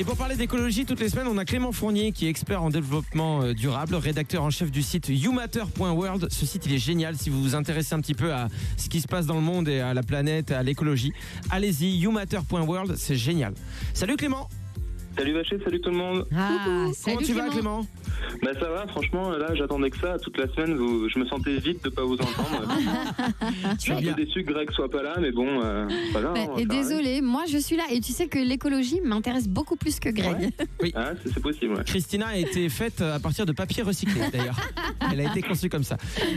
Et pour parler d'écologie, toutes les semaines, on a Clément Fournier qui est expert en développement euh, durable, rédacteur en chef du site youmatter.world. Ce site, il est génial si vous vous intéressez un petit peu à ce qui se passe dans le monde et à la planète, à l'écologie. Allez-y, youmatter.world, c'est génial. Salut Clément Salut Vacher, salut tout le monde. Ah, salut Comment tu vas Clément? Bah ça va, franchement, là j'attendais que ça toute la semaine. Vous, je me sentais vite de pas vous entendre. je suis un bien. peu déçu que Greg soit pas là, mais bon, euh, pas là. Bah, et désolé, moi je suis là et tu sais que l'écologie m'intéresse beaucoup plus que Greg. Ah, c'est possible. Ouais. Christina a été faite à partir de papier recyclé d'ailleurs. Elle a été conçue comme ça.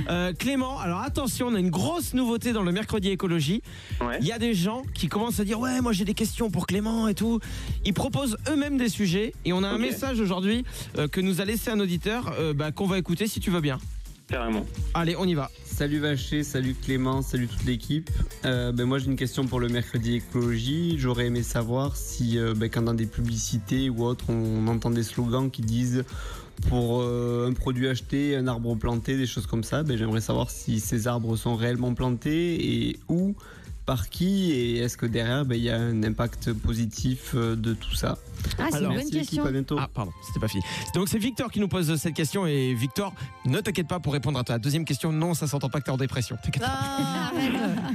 Euh, Clément, alors attention, on a une grosse nouveauté dans le mercredi écologie. Ouais. Il y a des gens qui commencent à dire ouais moi j'ai des questions pour Clément et tout. Ils proposent eux-mêmes des sujets et on a un message aujourd'hui euh, que nous a laissé un auditeur euh, bah, qu'on va écouter si tu veux bien. Carrément. Allez on y va. Salut Vacher, salut Clément, salut toute l'équipe. Euh, ben moi j'ai une question pour le mercredi écologie. J'aurais aimé savoir si euh, ben, quand dans des publicités ou autres on entend des slogans qui disent pour euh, un produit acheté, un arbre planté, des choses comme ça. Ben, J'aimerais savoir si ces arbres sont réellement plantés et où, par qui et est-ce que derrière ben, il y a un impact positif euh, de tout ça? Ah, c'est une bonne question. à bientôt? Ah pardon, c'était pas fini. Donc c'est Victor qui nous pose cette question et Victor, ne t'inquiète pas pour répondre à ta deuxième question. Non, ça s'entend pas que t'es en dépression. T'inquiète pas. Ah.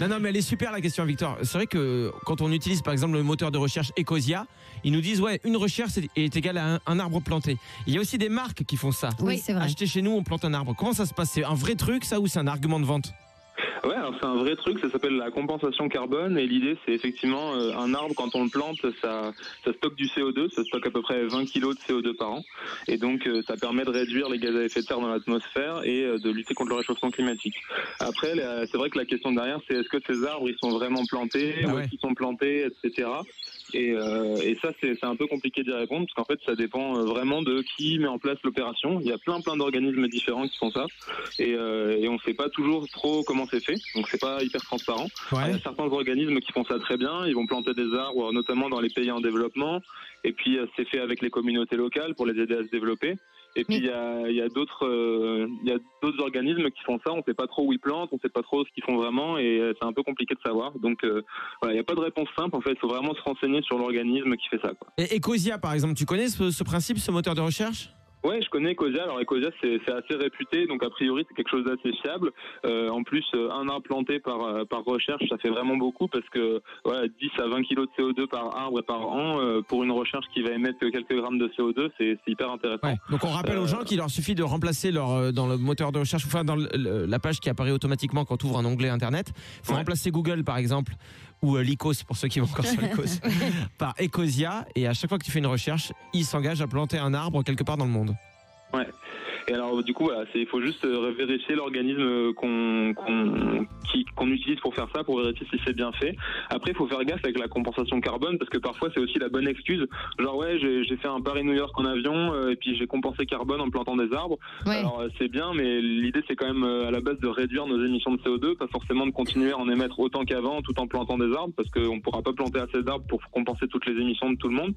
Non, non, mais elle est super la question, Victor. C'est vrai que quand on utilise par exemple le moteur de recherche Ecosia, ils nous disent ouais, une recherche est- est égale à un, un arbre planté. Il y a aussi des marques qui font ça. Oui, c'est vrai. Acheter chez nous, on plante un arbre. Comment ça se passe? C'est un vrai truc, ça, ou c'est un argument de vente? Ouais, alors c'est un vrai truc, ça s'appelle la compensation carbone et l'idée c'est effectivement euh, un arbre quand on le plante, ça, ça stocke du CO2, ça stocke à peu près 20 kg de CO2 par an et donc euh, ça permet de réduire les gaz à effet de serre dans l'atmosphère et euh, de lutter contre le réchauffement climatique. Après, c'est vrai que la question derrière c'est est-ce que ces arbres ils sont vraiment plantés, Ah où ouais. est-ce qu'ils sont plantés, etc. Et, euh, et ça, c'est un peu compliqué d'y répondre parce qu'en fait, ça dépend euh, vraiment de qui met en place l'opération. Il y a plein, plein d'organismes différents qui font ça, et, euh, et on ne sait pas toujours trop comment c'est fait. Donc, c'est pas hyper transparent. Il y a certains organismes qui font ça très bien. Ils vont planter des arbres, notamment dans les pays en développement. Et puis, euh, c'est fait avec les communautés locales pour les aider à se développer. Et puis, Mais- il y a, il y a d'autres euh, il y a d'autres organismes qui font ça. On ne sait pas trop où ils plantent, on ne sait pas trop ce qu'ils font vraiment, et euh, c'est un peu compliqué de savoir. Donc, euh, voilà, il n'y a pas de réponse simple. En fait, il faut vraiment se renseigner sur l'organisme qui fait ça. Quoi. Et Ecosia, par exemple, tu connais ce, ce principe, ce moteur de recherche? Ouais, je connais Ecosia. Alors Ecosia, c'est assez réputé, donc a priori c'est quelque chose d'assez fiable. Euh, en plus, euh, un arbre planté par euh, par recherche, ça fait vraiment beaucoup parce que voilà, 10 à 20 kilos de CO2 par arbre et par an euh, pour une recherche qui va émettre que quelques grammes de CO2, c'est hyper intéressant. Ouais. Donc on rappelle aux gens qu'il leur suffit de remplacer leur dans le moteur de recherche, enfin dans le- la page qui apparaît automatiquement quand tu ouvres un onglet internet. Il faut Ouais. remplacer Google par exemple ou euh, Lycos pour ceux qui vont encore sur Lycos par Ecosia et à chaque fois que tu fais une recherche, il s'engage à planter un arbre quelque part dans le monde. Et alors du coup, voilà, il faut juste euh, vérifier l'organisme qu'on qu'on qu'on utilise pour faire ça, pour vérifier si c'est bien fait. Après, il faut faire gaffe avec la compensation carbone parce que parfois c'est aussi la bonne excuse. Genre ouais, j'ai fait un Paris-New York en avion euh, et puis j'ai compensé carbone en plantant des arbres. Ouais. Alors euh, c'est bien, mais l'idée c'est quand même euh, à la base de réduire nos émissions de CO2, pas forcément de continuer à en émettre autant qu'avant tout en plantant des arbres, parce qu'on ne pourra pas planter assez d'arbres pour compenser toutes les émissions de tout le monde.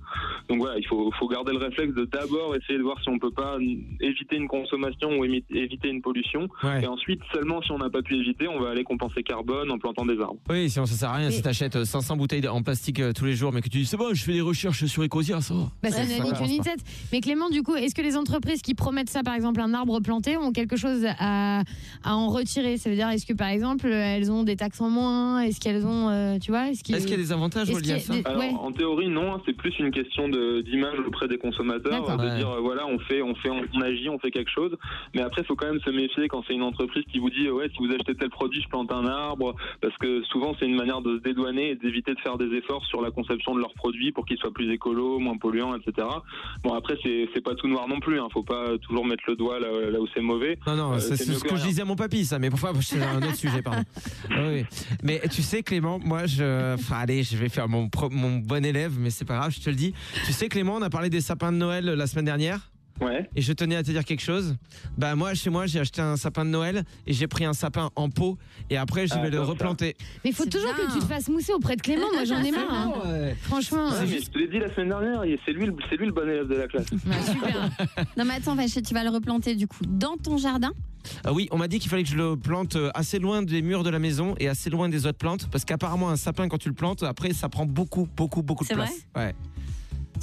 Donc voilà, il faut, faut garder le réflexe de d'abord essayer de voir si on peut pas éviter une consommation ou éviter une pollution, Ouais. et ensuite seulement si on n'a pas pu éviter, on va aller compenser carbone en plantant des arbres. Oui, sinon ça sert à rien Mais- si t'achètes euh, 500 bouteilles en plastique euh, tous les jours mais que tu dis c'est bon, je fais des recherches sur Ecosia, ça va. Bah, ça pas. tête. Mais Clément, du coup, est-ce que les entreprises qui promettent ça, par exemple, un arbre planté, ont quelque chose à, à en retirer? Ça veut dire, est-ce que par exemple, elles ont des taxes en moins? Est-ce qu'elles ont, euh, tu vois Est-ce qu'il Est-ce qu'il y a des avantages est-ce reliés à qu'il ça y a des- Alors ouais. en théorie non, hein, c'est plus une question d'image auprès des consommateurs, de Ouais. dire euh, voilà on fait on fait on agit, on fait quelque chose. Mais après il faut quand même se méfier quand c'est une entreprise qui vous dit ouais si vous achetez tel produit je plante un arbre parce que souvent c'est une manière de se dédouaner et d'éviter de faire des efforts sur la conception de leurs produits pour qu'ils soient plus écolos, moins polluants, etc. Bon après c'est pas tout noir non plus, hein, faut pas toujours mettre le doigt là, là où c'est mauvais. Non, non, Euh, c'est ce que que je disais à mon papy, ça. Mais pourquoi C'est un autre sujet, pardon. Oui. Mais tu sais, Clément, moi, je. Enfin, allez, je vais faire mon, pro- mon bon élève, mais c'est pas grave, je te le dis. Tu sais, Clément, on a parlé des sapins de Noël la semaine dernière. Ouais. Et je tenais à te dire quelque chose. Bah, moi, chez moi, j'ai acheté un sapin de Noël et j'ai pris un sapin en pot. Et après, je Ah, vais le replanter. Mais il faut toujours bien. que tu te fasses mousser auprès de Clément. Moi, j'en ai marre. hein. Franchement. Ouais, mais je te l'ai dit la semaine dernière, c'est lui, le- c'est lui le bon élève de la classe. Ouais, super. Non mais attends, tu vas le replanter du coup dans ton jardin? Ah oui, on m'a dit qu'il fallait que je le plante euh, assez loin des murs de la maison et assez loin des autres plantes. Parce qu'apparemment, un sapin, quand tu le plantes, après, ça prend beaucoup, beaucoup, beaucoup de C'est place. Ouais.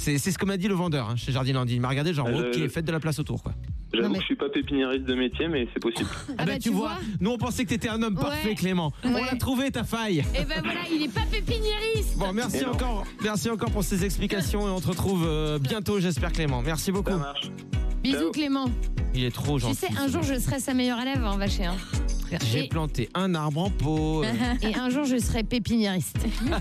C'est c'est ce que m'a dit le vendeur hein, chez Jardiland. Il m'a regardé genre, Euh, ok, faites de la place autour quoi. J'avoue mais- que je suis pas pépiniériste de métier, mais c'est possible. Ah bah, tu, tu vois, vois. nous on pensait que t'étais un homme Ouais. parfait Clément. On l'a trouvé ta faille. Et ben voilà, il est pas pépiniériste. Bon, merci encore, merci encore pour ces explications et on te retrouve euh, bientôt, j'espère Clément. Merci beaucoup. Ça marche. Bisous Ciao. Clément. Il est trop Tu gentil. sais, un jour je serai sa meilleure élève, hein, vaché. Hein. J'ai Et, planté un arbre en pot. euh, et un jour je serai pépiniériste.